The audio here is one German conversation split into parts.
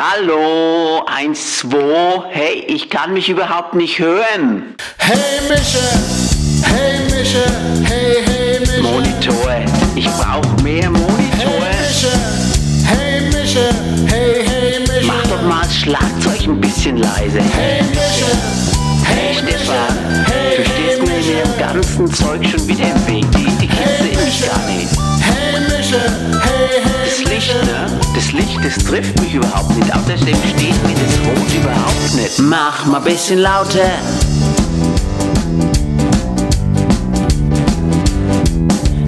Hallo, 1, 2, hey, ich kann mich überhaupt nicht hören. Hey Mische, hey Mische, hey, hey Mische. Monitor, ich brauch mehr Monitor. Hey Mische, hey Mische, hey, hey Mische. Mach doch mal das Schlagzeug ein bisschen leise. Hey Mische, Hey Stefan, hey, du stehst mir in dem ganzen Zeug schon wieder im Weg. Die, die Kiste ist gar nicht. hey Mische, hey, hey Das Licht, ne? Das Licht, das trifft mich überhaupt nicht. Rot überhaupt nicht. Mach mal bisschen lauter.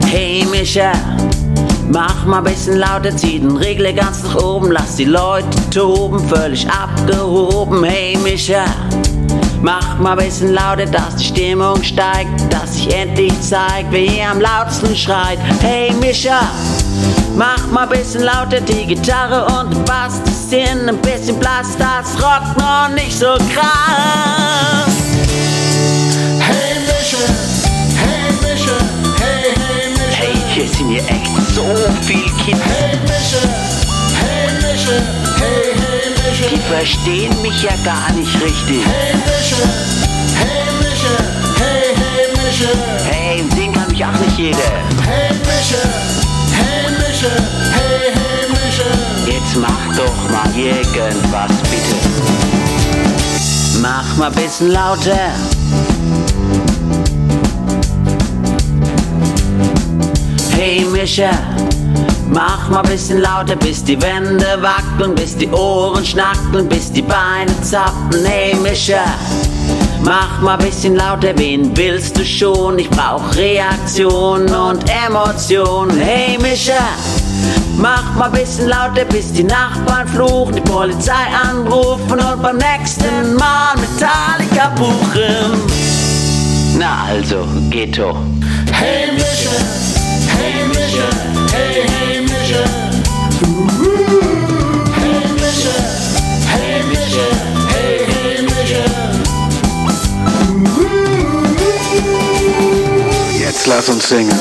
Hey Mischa, mach mal bisschen lauter, zieh den Regler ganz nach oben, lass die Leute toben, völlig abgehoben. Hey Mischa, mach mal bisschen lauter, dass die Stimmung steigt, dass sich endlich zeigt, wer am lautesten schreit. Hey Mischa, mach mal bisschen lauter, die Gitarre und Bass, sind ein bisschen blass, das rockt noch nicht so krass. Hey Mische, hey Mische, hey, hey Mische. Hey, hier sind hier echt so viel Kids. Hey Mische, hey Mische, hey, hey Mische. Die verstehen mich ja gar nicht richtig. Hey Mische, hey Mische, hey irgendwas, bitte. Mach mal bisschen lauter. Hey Mischa, mach mal bisschen lauter, bis die Wände wackeln, bis die Ohren schnacken, bis die Beine zappen. Hey Mischa, mach mal bisschen lauter, wen willst du schon? Ich brauch Reaktion und Emotion. Hey Mischa, mach mal bisschen lauter, bis die Nachbarn fluchen, die Polizei anrufen und beim nächsten Mal Metallica buchen. Na also, geht doch. Hey Mische, hey Mische, hey, hey Mische. Hey Mische, hey Mische, hey, hey Mische. Jetzt lass uns singen.